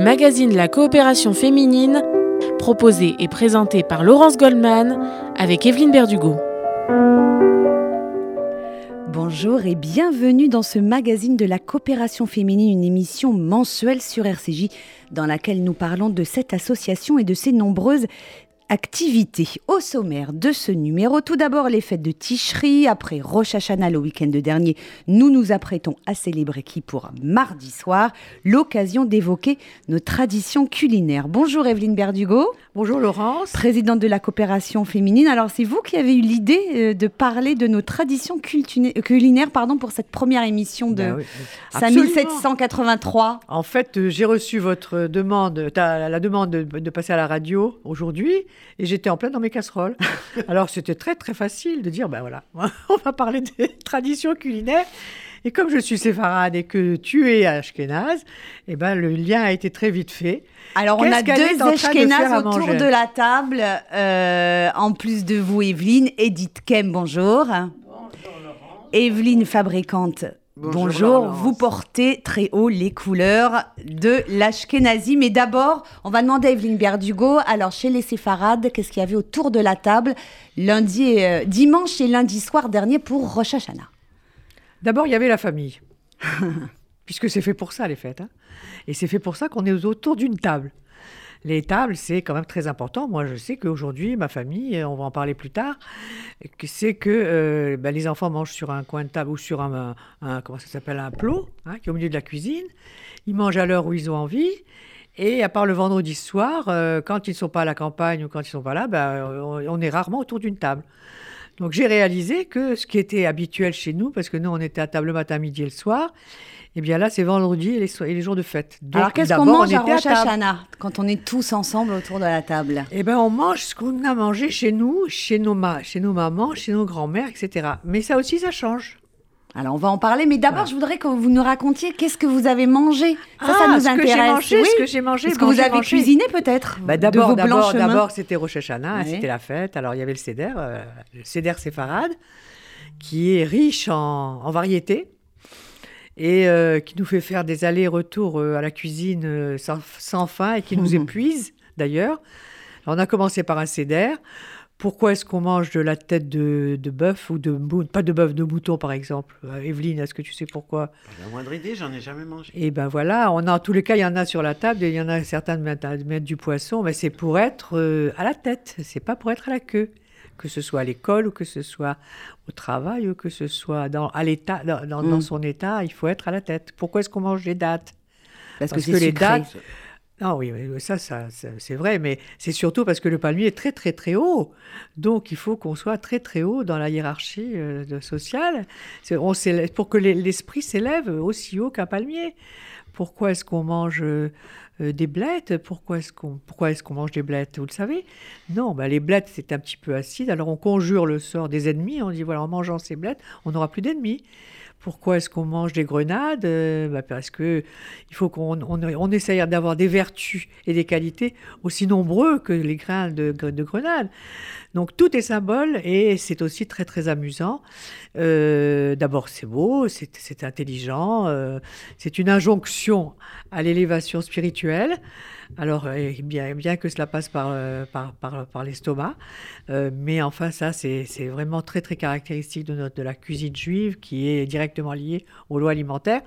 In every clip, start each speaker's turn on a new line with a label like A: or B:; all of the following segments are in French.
A: le magazine la coopération féminine, proposé et présenté par Laurence Goldman avec Evelyne Berdugo.
B: Bonjour et bienvenue dans ce magazine de la coopération féminine, une émission mensuelle sur RCJ dans laquelle nous parlons de cette association et de ses nombreuses activités. Au sommaire de ce numéro, tout d'abord les fêtes de Ticherie. Après Rosh Hashanah le week-end dernier, nous nous apprêtons à célébrer qui pour mardi soir, l'occasion d'évoquer nos traditions culinaires. Bonjour Evelyne Berdugo.
C: Bonjour Laurence.
B: Présidente de la coopération féminine. Alors c'est vous qui avez eu l'idée euh, de parler de nos traditions culinaires pardon, pour cette première émission de 5783.
C: En fait, euh, j'ai reçu votre demande, la demande de passer à la radio aujourd'hui et j'étais en plein dans mes casseroles. Alors c'était très très facile de dire, ben voilà, on va parler des traditions culinaires. Et comme je suis séfarade et que tu es ashkénaze, eh ben le lien a été très vite fait.
B: Alors on a deux ashkénazes autour de la table, euh, en plus de vous Evelyne, Edith Kem, bonjour. Bonjour Laurent. Evelyne, fabricante Bonjour, vous portez très haut les couleurs de l'Ashkenazi. Mais d'abord, on va demander à Evelyne Berdugo, alors chez les séfarades, qu'est-ce qu'il y avait autour de la table lundi, euh, dimanche et lundi soir dernier pour Rosh Hashanah?
C: D'abord, il y avait la famille. Puisque c'est fait pour ça, les fêtes. Hein. et c'est fait pour ça qu'on est autour d'une table les tables, c'est quand même très important. Moi, je sais qu'aujourd'hui, ma famille, on va en parler plus tard, c'est que euh, bah, les enfants mangent sur un coin de table ou sur un, comment ça s'appelle, un plot, hein, qui est au milieu de la cuisine. Ils mangent à l'heure où ils ont envie. Et à part le vendredi soir, euh, quand ils ne sont pas à la campagne ou quand ils ne sont pas là, bah, on, est rarement autour d'une table. Donc j'ai réalisé que ce qui était habituel chez nous, parce que nous on était à table le matin, midi et le soir, eh bien là, c'est vendredi et les, jours de fête.
B: Alors qu'est-ce qu'on mange à Rosh Hashanah quand on est tous ensemble autour de la table?
C: Eh bien, on mange ce qu'on a mangé chez nous, chez nos, chez nos mamans, chez nos grands-mères, etc. Mais ça aussi, ça change.
B: Alors on va en parler, mais d'abord je voudrais que vous nous racontiez qu'est-ce que vous avez mangé. Ça, ça
C: ah,
B: nous intéresse.
C: Mangé, Ce que j'ai mangé,
B: ce que vous avez cuisiné peut-être.
C: Bah, d'abord, d'abord, c'était Rosh Hashanah, c'était la fête. Alors il y avait le Seder, euh, le Seder séfarade, qui est riche en, en variétés et euh, qui nous fait faire des allers-retours euh, à la cuisine euh, sans, fin et qui nous épuise d'ailleurs. On a commencé par un céder. Pourquoi est-ce qu'on mange de la tête de, bœuf ou de pas de bœuf, de mouton par exemple? Evelyne, est-ce que tu sais pourquoi?
D: La moindre idée, j'en ai jamais mangé.
C: Et eh ben voilà, on a en tous les cas, il y en a sur la table et il y en a certains de mettre, du poisson, mais c'est pour être à la tête, c'est pas pour être à la queue que ce soit à l'école ou que ce soit au travail ou que ce soit dans, à l'état, dans, mm. son état, il faut être à la tête. Pourquoi est-ce qu'on mange des dates?
B: Parce, que, les dates.
C: Non, oui, ça, ça, c'est vrai, mais c'est surtout parce que le palmier est très, très, très haut. Donc, il faut qu'on soit très, très haut dans la hiérarchie euh, sociale. On pour que l'esprit s'élève aussi haut qu'un palmier. Pourquoi est-ce qu'on mange euh, euh, des blettes? Pourquoi est-ce qu'on qu'on mange des blettes? Vous le savez? Non, bah, les blettes c'est un petit peu acide. Alors on conjure le sort des ennemis. On dit voilà en mangeant ces blettes, on n'aura plus d'ennemis. Pourquoi est-ce qu'on mange des grenades euh, bah, Parce que il faut qu'on on, essaye d'avoir des vertus et des qualités aussi nombreux que les grains de, de. Donc tout est symbole et c'est aussi très très amusant. Euh, d'abord c'est beau, c'est intelligent, euh, c'est une injonction à l'élévation spirituelle. Alors bien, bien que cela passe par, par, par, par l'estomac, mais enfin ça c'est vraiment très très caractéristique de, notre, de la cuisine juive qui est directement directement lié aux lois alimentaires.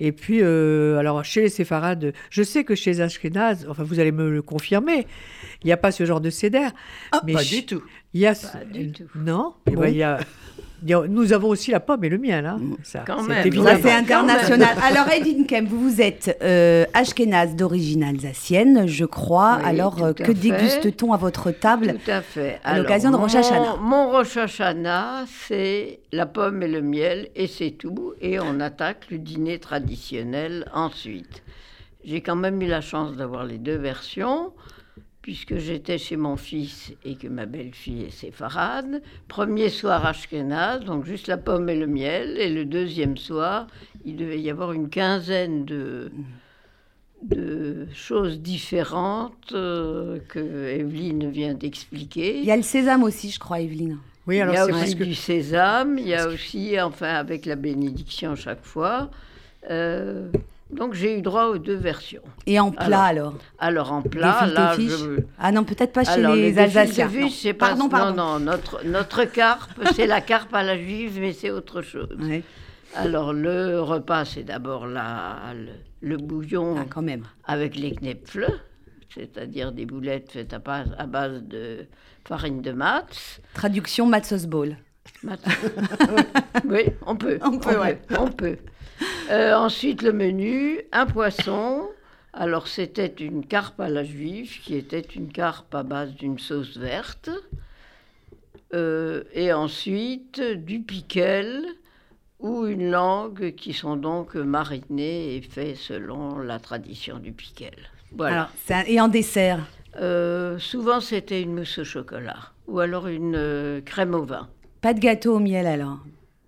C: Et puis, euh, alors chez les séfarades, je sais que chez les Ashkenaz, enfin vous allez me le confirmer, il n'y a pas ce genre de céder.
D: Ah, mais pas du tout.
C: Il y a, pas du tout. Non, ben, il y a nous avons aussi la pomme et le miel. Hein. Mm.
B: Ça, c'est international. Alors, Edine Kem, vous êtes euh, ashkénaze d'origine alsacienne, je crois. Alors, euh, que déguste-t-on à votre table
E: Tout à fait.
B: À l'occasion de Rosh Hashanah?
E: Mon Rosh Hashanah, c'est la pomme et le miel, et c'est tout. Et on attaque le dîner traditionnel ensuite. J'ai quand même eu la chance d'avoir les deux versions puisque j'étais chez mon fils et que ma belle-fille est séfarade. Premier soir Ashkenaz, donc juste la pomme et le miel. Et le deuxième soir, il devait y avoir une quinzaine de, de choses différentes euh, que Evelyne vient d'expliquer.
B: Il y a le sésame aussi, je crois, Evelyne.
E: Oui, alors il y a aussi du sésame, il y a aussi, enfin, avec la bénédiction chaque fois. Euh, Donc j'ai eu droit aux deux versions.
B: Et en plat alors
E: Alors en plat, là, je...
B: Ah non, peut-être pas chez les, Alsaciens.
E: pardon, pardon. Non, non, notre, notre carpe, c'est la carpe à la juive, mais c'est autre chose. Alors le repas, c'est d'abord le, bouillon
B: ah, quand même.
E: avec les knepfle, c'est-à-dire des boulettes faites à base, à base de farine de matz.
B: Traduction matzos ball.
E: oui, on peut. On peut, on peut. Euh, ensuite, le menu, un poisson. Alors, c'était une carpe à la juive, qui était une carpe à base d'une sauce verte. Euh, et ensuite, du piquel ou une langue qui sont donc marinés et faits selon la tradition du piquel.
B: Voilà. et en dessert
E: euh, Souvent, c'était une mousse au chocolat ou alors une crème au vin.
B: Pas de gâteau au miel alors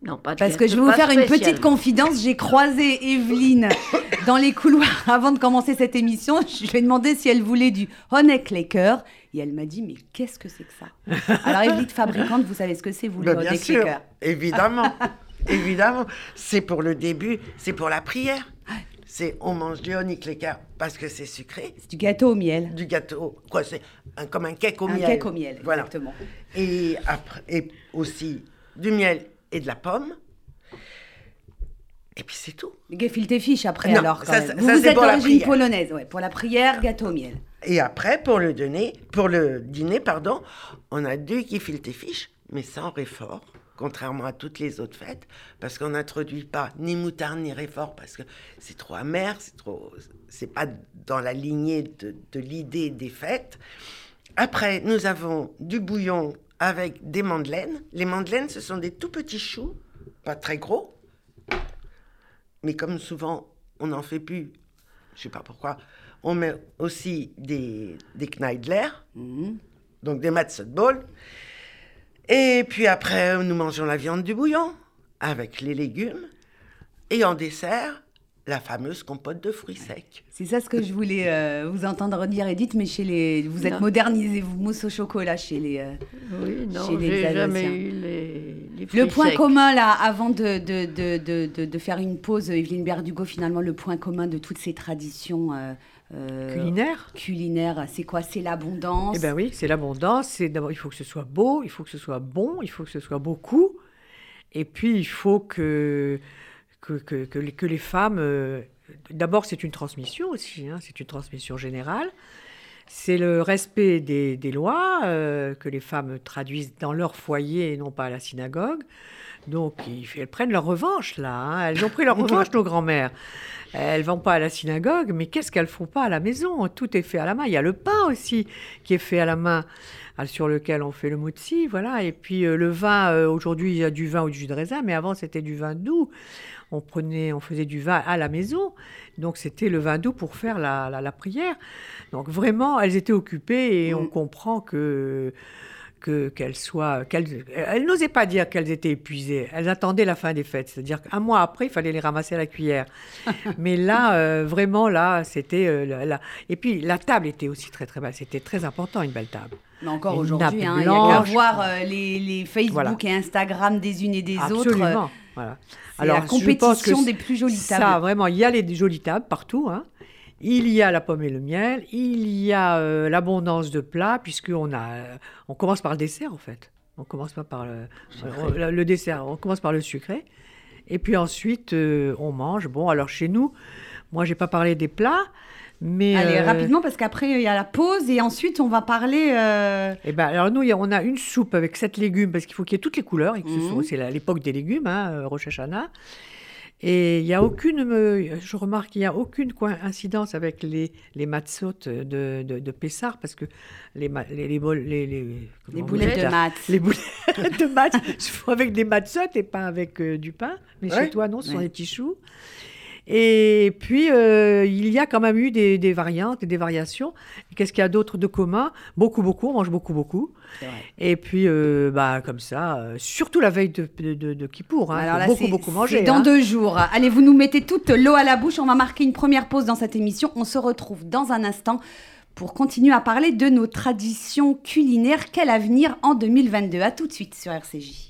E: non, pas de
B: Parce que je vais vous faire une petite confidence. J'ai croisé Evelyne dans les couloirs avant de commencer cette émission. Je lui ai demandé si elle voulait du Honeyclaker. Et elle m'a dit, mais qu'est-ce que c'est que ça? Alors, Evelyne, fabricante, vous savez ce que c'est, vous, le
D: Bien sûr, évidemment. évidemment. C'est pour le début, c'est pour la prière. C'est on mange du honeyclaker parce que c'est sucré.
B: C'est du gâteau au miel.
D: Du gâteau, quoi, c'est comme un cake au miel.
B: Un cake au miel, voilà. exactement.
D: Et, après, et aussi du miel et de la pomme. Et puis c'est tout.
B: Gefilte fiche après alors. Quand ça, vous, êtes d'origine polonaise, ouais. Pour la prière, gâteau au miel.
D: Et après, pour le dîner, pour le dîner, pardon, on a deux gefilte fiche, mais sans réfort, contrairement à toutes les autres fêtes, parce qu'on n'introduit pas ni moutarde ni réfort, parce que c'est trop amer, c'est trop, c'est pas dans la lignée de, de l'idée des fêtes. Après, nous avons du bouillon avec des mandeleines. Les mandeleines, ce sont des tout petits choux, pas très gros, mais comme souvent on n'en fait plus, je sais pas pourquoi, on met aussi des, des kneidler, mhm. donc des matzo ball. Et puis après, nous mangeons la viande du bouillon avec les légumes. Et en dessert, la fameuse compote de fruits secs.
B: C'est ça ce que je voulais euh, vous entendre dire, Edith, mais chez les, vous êtes modernisé, vous mousse au chocolat chez les. Euh,
E: oui, non, j'ai jamais eu les,
B: fruits Le point commun là, avant de, de, de, de, faire une pause, Evelyne Berdugo, finalement, le point commun de toutes ces traditions.
C: Euh, culinaires
B: Culinaires, c'est quoi? C'est l'abondance?
C: Eh bien oui, c'est l'abondance. C'est d'abord, il faut que ce soit beau, il faut que ce soit bon, il faut que ce soit beaucoup. Et puis, il faut que que, que, que, les, femmes... Euh, d'abord, c'est une transmission aussi, hein, c'est une transmission générale. C'est le respect des, des lois, euh, que les femmes traduisent dans leur foyer et non pas à la synagogue. Donc, elles prennent leur revanche, là. Hein. Elles ont pris leur revanche, nos grands-mères. Elles vont pas à la synagogue, mais qu'est-ce qu'elles font pas à la maison? Tout est fait à la main. Il y a le pain aussi qui est fait à la main, sur lequel on fait le motzi, voilà. Et puis euh, le vin, aujourd'hui, il y a du vin ou du jus de raisin, mais avant, c'était du vin doux on prenait, on faisait du vin à la maison. Donc c'était le vin doux pour faire la, la, prière. Donc vraiment, elles étaient occupées et on mm. comprend que qu'elles soient, qu'elles, elles n'osaient pas dire qu'elles étaient épuisées. Elles attendaient la fin des fêtes, c'est-à-dire qu'un mois après, il fallait les ramasser à la cuillère. Mais là, euh, vraiment, là, c'était euh, Et puis la table était aussi très très belle. C'était très important une belle table.
B: Mais encore aujourd'hui, hein, il y a qu'à voir euh, les, les, Facebook et Instagram des unes et des autres.
C: Absolument. Voilà.
B: Alors, la compétition des plus jolies tables.
C: Ça, vraiment, il y a les jolies tables partout. Hein. Il y a la pomme et le miel, il y a euh, l'abondance de plats, puisqu'on a, on commence par le dessert en fait. On commence pas par le, le, dessert, on commence par le sucré. Et puis ensuite, euh, on mange. Bon, alors chez nous, moi, j'ai pas parlé des plats, mais
B: Allez, euh, rapidement, parce qu'après, il y a la pause et ensuite, on va parler.
C: Euh... Eh ben, alors, nous, on a une soupe avec sept légumes parce qu'il faut qu'il y ait toutes les couleurs. Et mhm. C'est l'époque des légumes, hein, euh, Rosh Hashanah. Et il n'y a aucune, je remarque qu'il n'y a aucune coïncidence avec les, les matzot de, de, de Pessar, parce que les, les, les, les,
B: les boulettes de matzot.
C: Les boulettes de font avec des matzot et pas avec euh, du pain. Mais chez toi, non, ce sont des petits choux. Et puis, euh, il y a quand même eu des, variantes et des variations. Qu'est-ce qu'il y a d'autre de commun? Beaucoup, beaucoup, on mange beaucoup, beaucoup. Et puis, euh, bah, comme ça, euh, surtout la veille de, de, de, Kippour, hein, Alors là, beaucoup, beaucoup manger.
B: dans hein. deux jours. Allez, vous nous mettez toute l'eau à la bouche. On va marquer une première pause dans cette émission. On se retrouve dans un instant pour continuer à parler de nos traditions culinaires. Quel avenir en 2022 À tout de suite sur RCJ.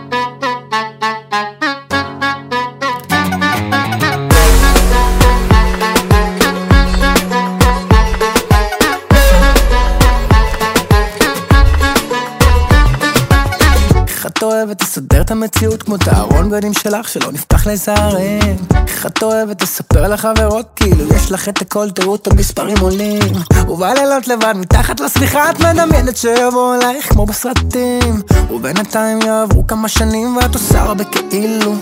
F: אוהבת לסדר את המציאות כמו את הארון בגדים שלך שלא נפתח לזערים איך את אוהבת לספר לחברות כאילו יש לך את הכל תראו את המספרים עולים. ובלילות לבד מתחת לשמיכה את מדמיינת שיבואו אלייך כמו בסרטים. ובינתיים יעברו כמה שנים ואת עושה הרבה כאילו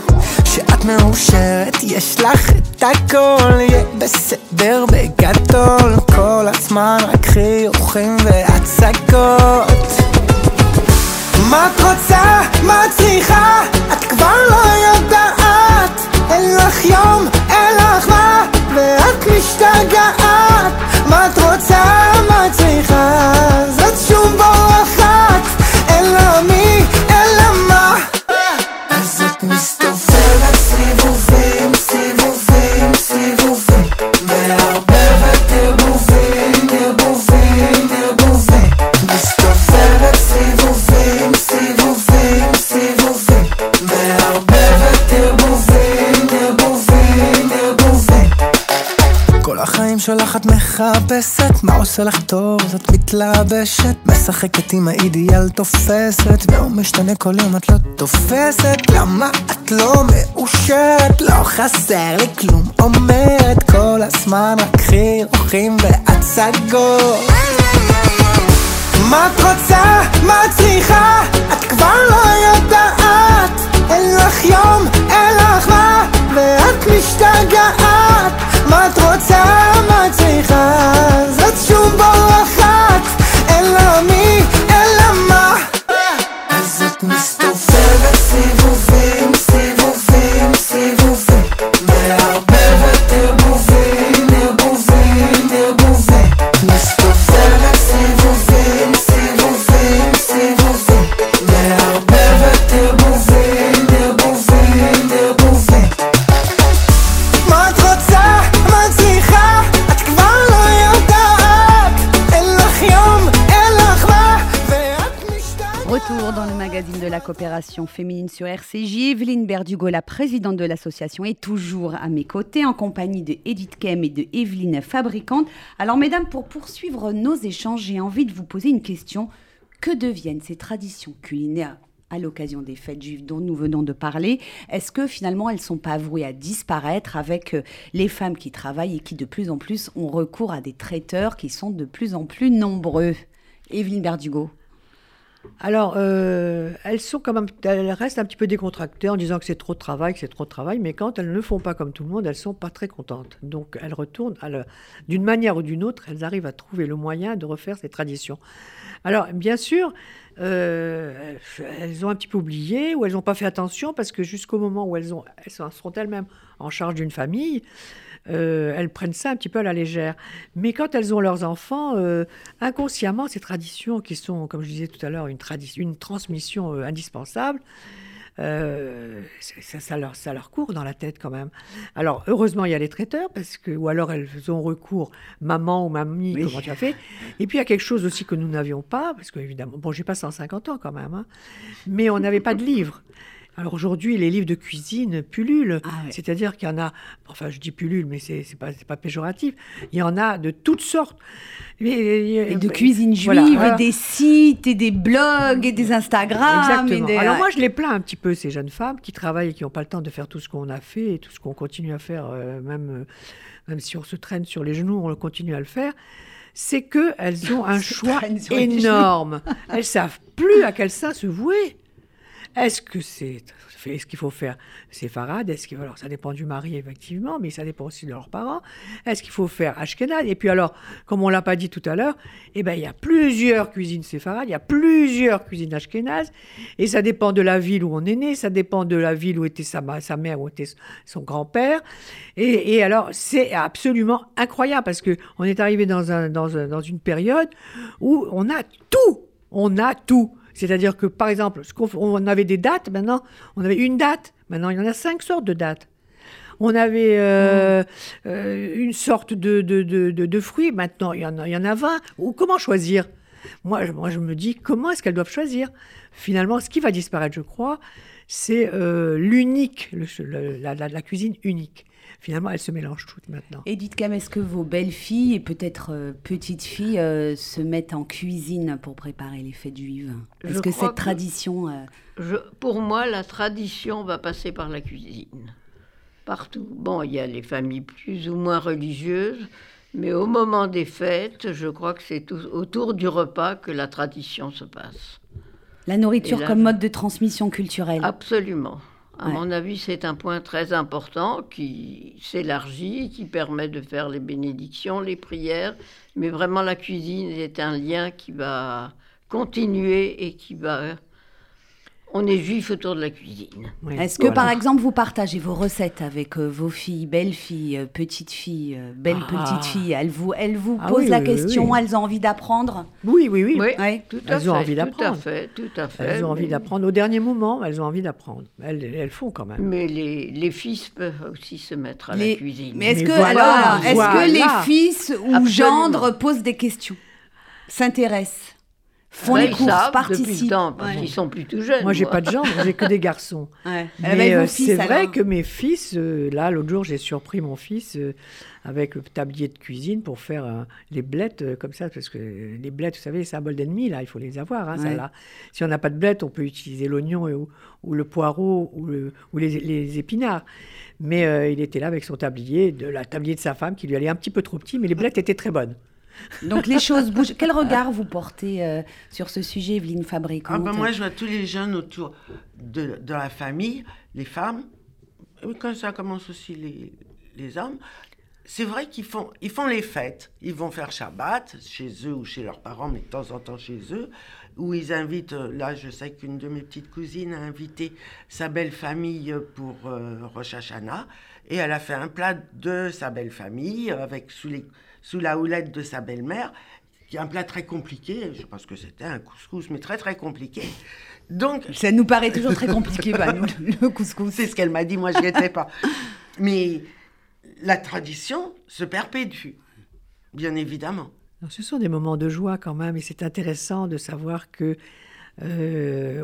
F: שאת מאושרת. יש לך את הכל יהיה בסדר בגדול. כל הזמן רק חיוכים והצגות したがあっ מחפשת מה עושה לך טוב? אז את מתלבשת משחקת עם האידיאל תופסת והוא משתנה כל יום את לא תופסת. למה את לא מאושרת? לא חסר לי כלום אומרת כל הזמן רק חיוכים והצגות. מה את רוצה? מה את צריכה? את כבר לא יודעת אין לך יום, אין לך מה ואת משתגעת מה את רוצה? מה את צריכה? זאת שום בורחת אין לה מי, אין לה מה אז את מסתובבת
B: Retour dans le magazine de la coopération féminine sur RCJ. Evelyne Berdugo, la présidente de l'association, est toujours à mes côtés en compagnie de Edith Kem et de Evelyne Fabricante. Alors, mesdames, pour poursuivre nos échanges, j'ai envie de vous poser une question. Que deviennent ces traditions culinaires à l'occasion des fêtes juives dont nous venons de parler? Est-ce que finalement elles ne sont pas vouées à disparaître avec euh, les femmes qui travaillent et qui de plus en plus ont recours à des traiteurs qui sont de plus en plus nombreux? Evelyne Berdugo.
C: Alors, euh, elles sont quand même, elles restent un petit peu décontractées en disant que c'est trop de travail, que c'est trop de travail, mais quand elles ne font pas comme tout le monde, elles sont pas très contentes. Donc, elles retournent, d'une manière ou d'une autre, elles arrivent à trouver le moyen de refaire ces traditions. Alors, bien sûr, euh, elles ont un petit peu oublié ou elles n'ont pas fait attention parce que jusqu'au moment où elles, elles sont- seront elles-mêmes en charge d'une famille, euh, elles prennent ça un petit peu à la légère. Mais quand elles ont leurs enfants, euh, inconsciemment, ces traditions qui sont, comme je disais tout à l'heure, une, une transmission euh, indispensable, euh, ça, ça leur, ça leur court dans la tête quand même. Alors, heureusement, il y a les traiteurs, parce que, ou alors elles ont recours, maman ou mamie,
B: Oui.
C: comment tu as fait. Et puis, il y a quelque chose aussi que nous n'avions pas, parce que, évidemment, bon, j'ai pas 150 ans quand même, hein, mais on n'avait pas de livres. Alors aujourd'hui, les livres de cuisine pullulent.
B: Ah ouais.
C: C'est-à-dire qu'il y en a, enfin je dis pullulent, mais c'est c'est pas, péjoratif. Il y en a de toutes sortes.
B: Et de cuisine juive,
C: Voilà, voilà.
B: et des sites, et des blogs, et des Instagram.
C: Exactement.
B: Et des...
C: Alors moi, je les plains un petit peu, ces jeunes femmes qui travaillent et qui n'ont pas le temps de faire tout ce qu'on a fait et tout ce qu'on continue à faire, euh, même, euh, même si on se traîne sur les genoux, on continue à le faire. C'est qu'elles ont un choix énorme. Elles savent plus à quel sein se vouer. Est-ce que c'est est-ce qu'il faut faire séfarade Est-ce qu'il alors ça dépend du mari effectivement, mais ça dépend aussi de leurs parents. Est-ce qu'il faut faire ashkenaz? Et puis alors, comme on l'a pas dit tout à l'heure, eh ben il y a plusieurs cuisines séfarades, il y a plusieurs cuisines ashkénazes, et ça dépend de la ville où on est né, ça dépend de la ville où était sa, mère, où était son grand-père. Et, alors c'est absolument incroyable parce que on est arrivé dans, un- dans une période où on a tout, on a tout. C'est-à-dire que, par exemple, on avait des dates, maintenant, on avait une date. Maintenant, il y en a cinq sortes de dates. On avait euh, euh, une sorte de, de- de fruits, maintenant, il y en a, il y en a 20. Ou comment choisir? Moi, je- moi, je me dis, comment est-ce qu'elles doivent choisir? Finalement, ce qui va disparaître, je crois, c'est euh, l'unique, la, cuisine unique. Finalement, elles se mélangent toutes maintenant.
B: Edith Cam, est-ce que vos belles-filles et peut-être euh, petites filles euh, se mettent en cuisine pour préparer les fêtes juives? Est-ce que cette tradition...
E: pour moi, la tradition va passer par la cuisine. Partout. Bon, il y a les familles plus ou moins religieuses, mais au moment des fêtes, je crois que c'est autour du repas que la tradition se passe.
B: La nourriture comme mode de transmission culturelle.
E: Absolument. À mon avis, c'est un point très important qui s'élargit, qui permet de faire les bénédictions, les prières. Mais vraiment, la cuisine est un lien qui va continuer et qui va on est juif autour de la cuisine.
B: Est-ce que par exemple vous partagez vos recettes avec euh, vos filles, belles filles, euh, petites filles, euh, belles ah. petites filles? Elles vous, elles vous ah posent la question, elles ont envie d'apprendre?
C: Oui, oui, oui.
E: Tout elles fait, ont envie d'apprendre. Tout à fait, tout à fait.
C: Elles ont envie d'apprendre. Au dernier moment, elles ont envie d'apprendre. Elles, elles, font quand même.
E: Mais les, les, fils peuvent aussi se mettre à la cuisine.
B: Mais est-ce que, alors, est-ce que les fils ou gendres posent des questions S'intéressent? Font les courses, participent.
E: parce qu'ils sont plutôt jeunes.
C: Moi, j'ai pas de gendre, j'ai que des garçons. Mais euh, c'est vrai que mes fils, euh, là, l'autre jour, j'ai surpris mon fils euh, avec le tablier de cuisine pour faire les blettes comme ça, parce que les blettes, vous savez, c'est un bol d'ennemi, là, il faut les avoir. Hein, là. Si on n'a pas de blettes, on peut utiliser l'oignon ou, ou, le poireau ou, le, ou les, les, épinards. Mais il était là avec son tablier, de la tablier de sa femme, qui lui allait un petit peu trop petit, mais les blettes étaient très bonnes.
B: Donc les choses bougent. Quel regard vous portez euh, sur ce sujet, Evelyne Fabricant
D: ah ben Moi, je vois tous les jeunes autour de, la famille, les femmes, quand ça commence aussi les, les hommes, c'est vrai qu'ils font, ils font les fêtes. Ils vont faire Shabbat chez eux ou chez leurs parents, mais de temps en temps chez eux, où ils invitent, euh, là je sais qu'une de mes petites cousines a invité sa belle famille pour euh, Rosh Hashanah, et elle a fait un plat de sa belle famille, avec sous les sous la houlette de sa belle-mère, qui est un plat très compliqué. Je pense que c'était un couscous, mais très très compliqué.
B: Donc, ça nous paraît toujours très compliqué, bah, nous, le couscous.
D: C'est ce qu'elle m'a dit, moi je n'y étais pas. Mais la tradition se perpétue, bien évidemment.
C: ce sont des moments de joie quand même, et c'est intéressant de savoir que
B: euh,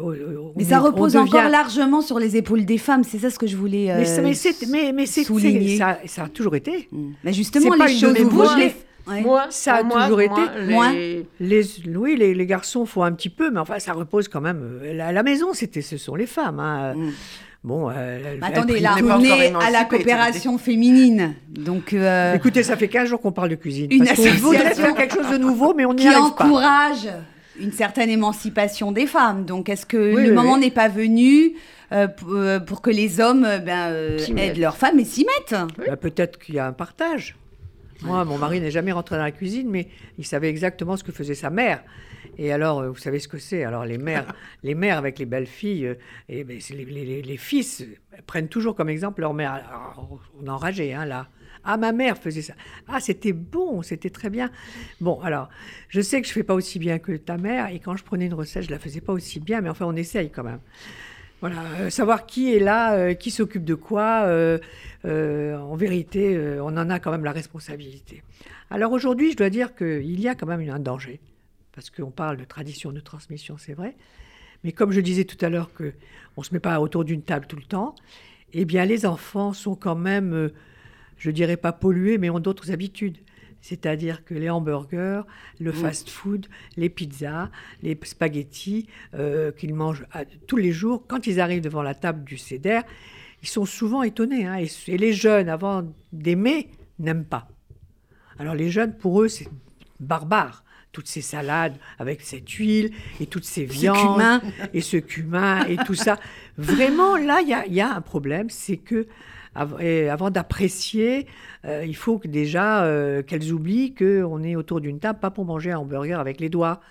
B: mais ça repose encore largement sur les épaules des femmes, c'est ça ce que je voulais euh, mais, mais, mais souligner.
C: Ça, ça, a toujours été.
B: Mm. Mais justement, les choses bougent.
C: Moi, ça a toujours été. Moi, les... oui, les, les, garçons font un petit peu, mais enfin, ça repose quand même. Euh, la, la maison, c'était, ce sont les femmes. Hein. Mm. Bon,
B: euh, attendez, là, on est à la coopération féminine. Donc,
C: euh, écoutez, ça fait 15 jours qu'on parle de cuisine. Une association faire quelque chose de nouveau, mais on n'y arrive
B: pas. Qui encourage une certaine émancipation des femmes. Donc, est-ce que le moment n'est pas venu euh, euh, pour, que les hommes euh, ben, aident leurs femmes et s'y mettent?
C: Bah, Peut-être qu'il y a un partage. Moi, mon mari n'est jamais rentré dans la cuisine, mais il savait exactement ce que faisait sa mère. Et alors, vous savez ce que c'est? Alors, les mères, les mères avec les belles filles, et ben, les, les, fils prennent toujours comme exemple leur mère. on est enragé, hein, là. Ah, ma mère faisait ça. Ah, c'était bon, c'était très bien. Bon, alors, je sais que je fais pas aussi bien que ta mère, et quand je prenais une recette, je la faisais pas aussi bien, mais enfin, on essaye quand même. Voilà, euh, savoir qui est là, euh, qui s'occupe de quoi, euh, en vérité, on en a quand même la responsabilité. Alors aujourd'hui, je dois dire qu'il y a quand même un danger, parce qu'on parle de tradition de transmission, c'est vrai, mais comme je disais tout à l'heure qu'on ne se met pas autour d'une table tout le temps, eh bien les enfants sont quand même je dirais pas pollués, mais ont d'autres habitudes. C'est-à-dire que les hamburgers, le mm. fast-food, les pizzas, les spaghettis euh, qu'ils mangent tous les jours, quand ils arrivent devant la table du CEDER, ils sont souvent étonnés. Hein, et, les jeunes, avant d'aimer, n'aiment pas. Alors les jeunes, pour eux, c'est barbare. Toutes ces salades avec cette huile et toutes ces viandes et ce cumin et tout ça. Vraiment, là, il y, y a, un problème, c'est que avant d'apprécier, euh, il faut déjà euh, qu'elles oublient qu'on est autour d'une table, pas pour manger un hamburger avec les doigts.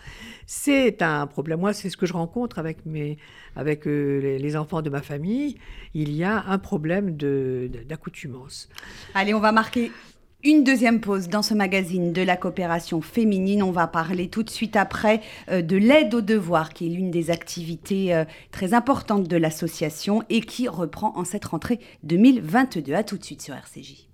C: C'est un problème. Moi, c'est ce que je rencontre avec, mes, avec euh, les, enfants de ma famille. Il y a un problème d'accoutumance.
B: Allez, on va marquer une deuxième pause dans ce magazine de la coopération féminine. On va parler tout de suite après euh, de l'aide aux devoirs, qui est l'une des activités euh, très importantes de l'association et qui reprend en cette rentrée 2022. A tout de suite sur RCJ.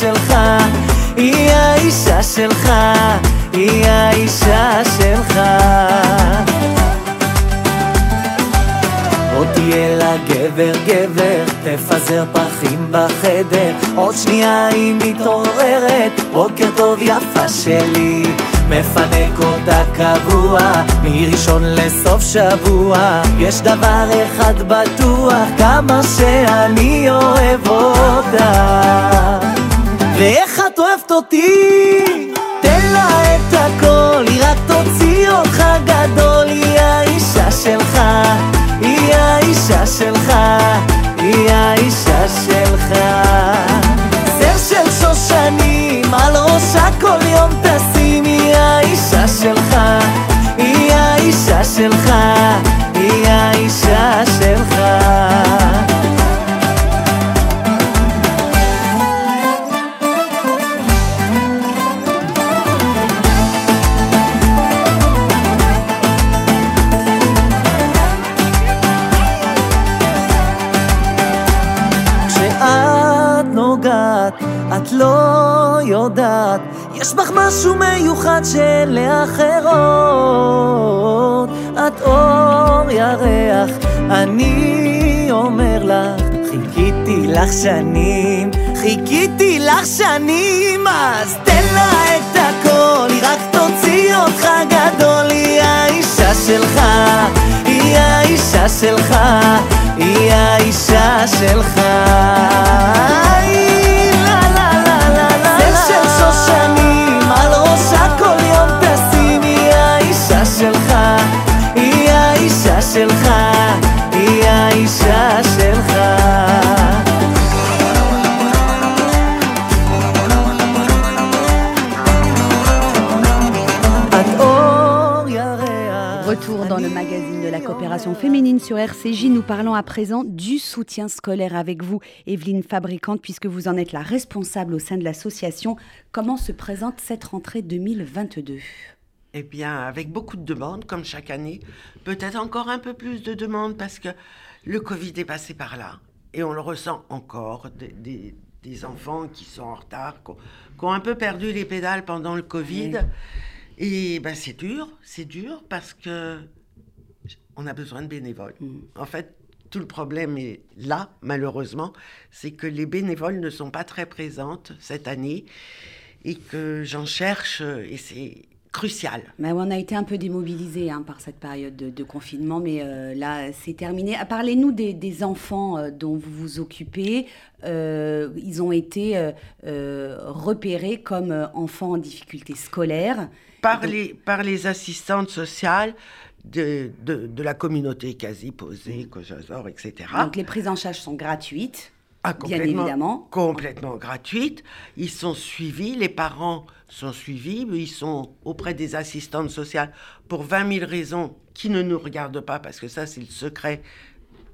G: שלך היא האישה שלך היא האישה שלך. עוד תהיה לה גבר גבר, תפזר פרחים בחדר. עוד שנייה היא מתעוררת, בוקר טוב יפה שלי. מפנק אותה קבוע, מראשון לסוף שבוע. יש דבר אחד בטוח, כמה שאני אוהב אותה ואיך את אוהבת אותי? תן לה את הכל, היא רק תוציא אותך גדול, היא האישה שלך, היא האישה שלך, היא האישה שלך. שלך, היא האישה שלך. היא
B: coopération féminine sur RCJ. Nous parlons à présent du soutien scolaire avec vous, Evelyne Fabricante, puisque vous en êtes la responsable au sein de l'association. Comment se présente cette rentrée 2022
D: Eh bien, avec beaucoup de demandes, comme chaque année, peut-être encore un peu plus de demandes parce que le Covid est passé par là. Et on le ressent encore, des, des- des enfants qui sont en retard, qui ont, qui ont un peu perdu les pédales pendant le Covid. Et ben, c'est dur, c'est dur parce que on a besoin de bénévoles. En fait, tout le problème est là, malheureusement, c'est que les bénévoles ne sont pas très présentes cette année et que j'en cherche et c'est crucial.
B: Ben, On a été un peu démobilisés hein, par cette période de, de confinement, mais euh, là, c'est terminé. Ah, Parlez-nous des, des enfants euh, dont vous vous occupez. Euh, ils ont été euh, euh, repérés comme euh, enfants en difficulté scolaire.
D: par les, par les assistantes sociales de, de, de la communauté quasi posée, Kojazor, etc.
B: Donc les prises en charge sont gratuites.
D: Ah,
B: bien évidemment.
D: Complètement gratuites. Ils sont suivis, les parents sont suivis, ils sont auprès des assistantes sociales pour 20 000 raisons qui ne nous regardent pas, parce que ça, c'est le secret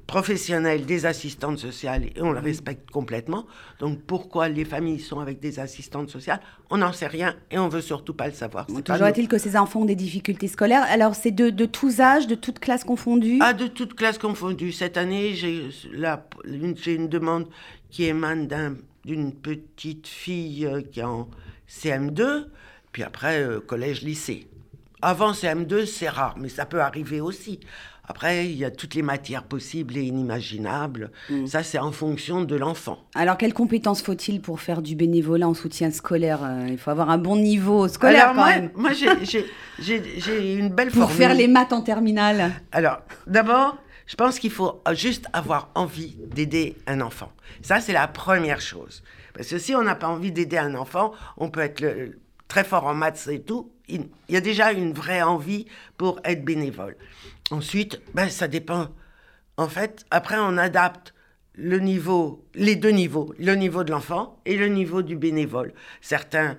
D: professionnel des assistantes sociales et on le respecte complètement. Donc pourquoi les familles sont avec des assistantes sociales? On n'en sait rien et on veut surtout pas le savoir. Pas
B: Toujours est-il que ces enfants ont des difficultés scolaires. Alors c'est de, de tous âges, de toutes classes confondues?
D: Ah, de toutes classes confondues. Cette année, j'ai une, j'ai une demande qui émane d'un- d'une petite fille euh, qui est en CM2, puis après euh, collège-lycée. Avant CM2, c'est rare, mais ça peut arriver aussi. Après, il y a toutes les matières possibles et inimaginables. Ça, c'est en fonction de l'enfant.
B: Alors quelles compétences faut-il pour faire du bénévolat en soutien scolaire Euh, Il faut avoir un bon niveau scolaire
D: Alors,
B: quand
D: moi,
B: même.
D: moi j'ai- une belle
B: Pour
D: formule.
B: faire les maths en terminale.
D: Alors, d'abord, je pense qu'il faut juste avoir envie d'aider un enfant. Ça, c'est la première chose. Parce que si on n'a pas envie d'aider un enfant, on peut être le- très fort en maths et tout. Il y a déjà une vraie envie pour être bénévole. Ensuite, ben, ça dépend. En fait, après, on adapte le niveau, les deux niveaux, le niveau de l'enfant et le niveau du bénévole. Certains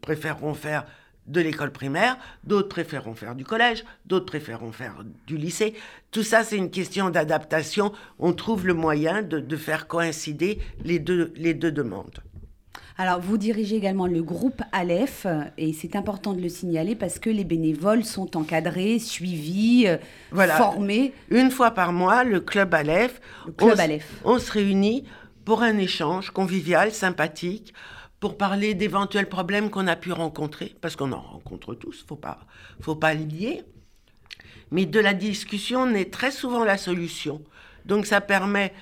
D: préféreront faire de l'école primaire, d'autres préféreront faire du collège, d'autres préféreront faire du lycée. Tout ça, c'est une question d'adaptation. On trouve le moyen de, de faire coïncider les deux, les deux demandes.
B: Alors, vous dirigez également le groupe Aleph, euh, et c'est important de le signaler parce que les bénévoles sont encadrés, suivis, euh,
D: Voilà.
B: formés.
D: Une fois par mois, le club Aleph,
B: Le club
D: on,
B: Aleph.
D: on se réunit pour un échange convivial, sympathique, pour parler d'éventuels problèmes qu'on a pu rencontrer, parce qu'on en rencontre tous, faut pas, faut pas le nier. Mais de la discussion naît très souvent la solution. Donc ça permet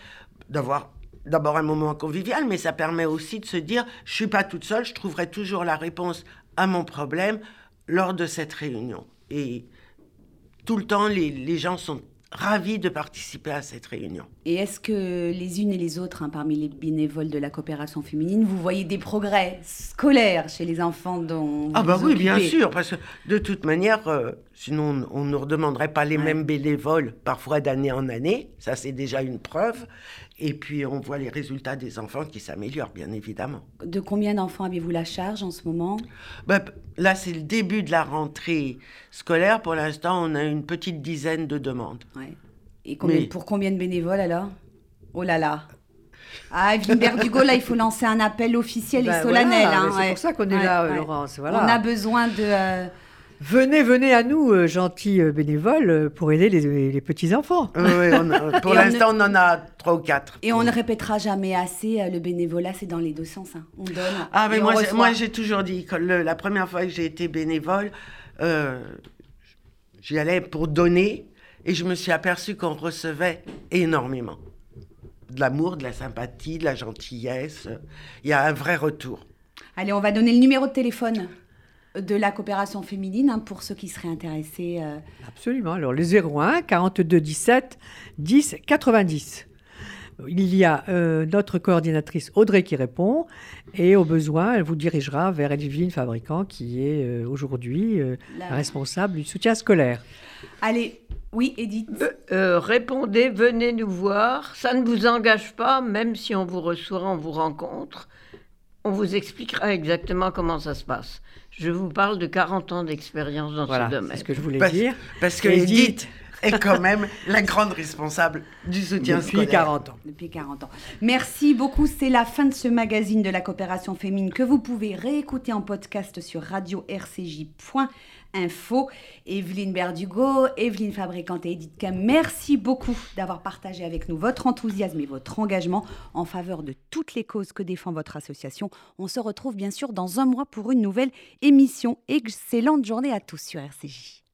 D: d'avoir d'abord un moment convivial, mais ça permet aussi de se dire, je suis pas toute seule, je trouverai toujours la réponse à mon problème lors de cette réunion. Et tout le temps, les, les gens sont ravis de participer à cette réunion.
B: Et est-ce que les unes et les autres, hein, parmi les bénévoles de la coopération féminine, vous voyez des progrès scolaires chez les enfants dont vous
D: Ah bah
B: vous
D: oui, bien sûr, parce que de toute manière, euh, sinon on ne nous redemanderait pas les
B: Ouais.
D: mêmes bénévoles, parfois d'année en année, ça c'est déjà une preuve. Et puis on voit les résultats des enfants qui s'améliorent, bien évidemment.
B: De combien d'enfants avez-vous la charge en ce moment?
D: P- là c'est le début de la rentrée scolaire, pour l'instant on a une petite dizaine de demandes.
B: Ouais. Et combien-
D: Mais-
B: pour combien de bénévoles alors? Oh là là Ah, Evelyne Berdugo, là, il faut lancer un appel officiel
C: Ben
B: et solennel.
C: voilà,
B: hein,
C: c'est
B: ouais.
C: pour ça qu'on est
B: Ouais,
C: là,
B: ouais.
C: Laurence. Voilà.
B: On a besoin de... euh,
C: Venez, venez à nous, euh, gentils euh, bénévoles, euh, pour aider les, les petits-enfants.
D: Ouais, on a- pour
B: Et on
D: l'instant on en a trois ou quatre.
B: Et on ne répétera jamais assez, euh, le bénévolat, c'est dans les deux sens. hein. On donne.
D: Ah, mais
B: et on
D: moi, j'ai-
B: reçoit.
D: moi, j'ai toujours dit que le- la première fois que j'ai été bénévole, euh, j'y allais pour donner et je me suis aperçu qu'on recevait énormément. De l'amour, de la sympathie, de la gentillesse. Il y a un vrai retour.
B: Allez, on va donner le numéro de téléphone de la coopération féminine hein, pour ceux qui seraient intéressés. euh,
C: Absolument. Alors, le 01 42 17 10 90. Il y a euh, notre coordinatrice Audrey qui répond et au besoin, elle vous dirigera vers Edwine Fabricant qui est euh, aujourd'hui euh,
B: la-
C: responsable du soutien scolaire.
B: Allez, oui, Edith.
E: Euh, euh, répondez, venez nous voir. Ça ne vous engage pas, même si on vous reçoit, on vous rencontre. On vous expliquera exactement comment ça se passe. Je vous parle de 40 ans d'expérience dans
C: Voilà,
E: ce
C: c'est
E: domaine.
C: ce que je voulais
D: Parce,
C: dire.
D: parce que
C: Edith.
D: Edith est quand même la grande responsable du soutien
C: Depuis
D: scolaire.
C: 40 ans.
B: Depuis 40 ans. Merci beaucoup. C'est la fin de ce magazine de la coopération féminine que vous pouvez réécouter en podcast sur radio-rcj.info. Evelyne Berdugo, Evelyne Fabricante et Edith Cam, merci beaucoup d'avoir partagé avec nous votre enthousiasme et votre engagement en faveur de toutes les causes que défend votre association. On se retrouve bien sûr dans un mois pour une nouvelle émission. Excellente journée à tous sur RCJ.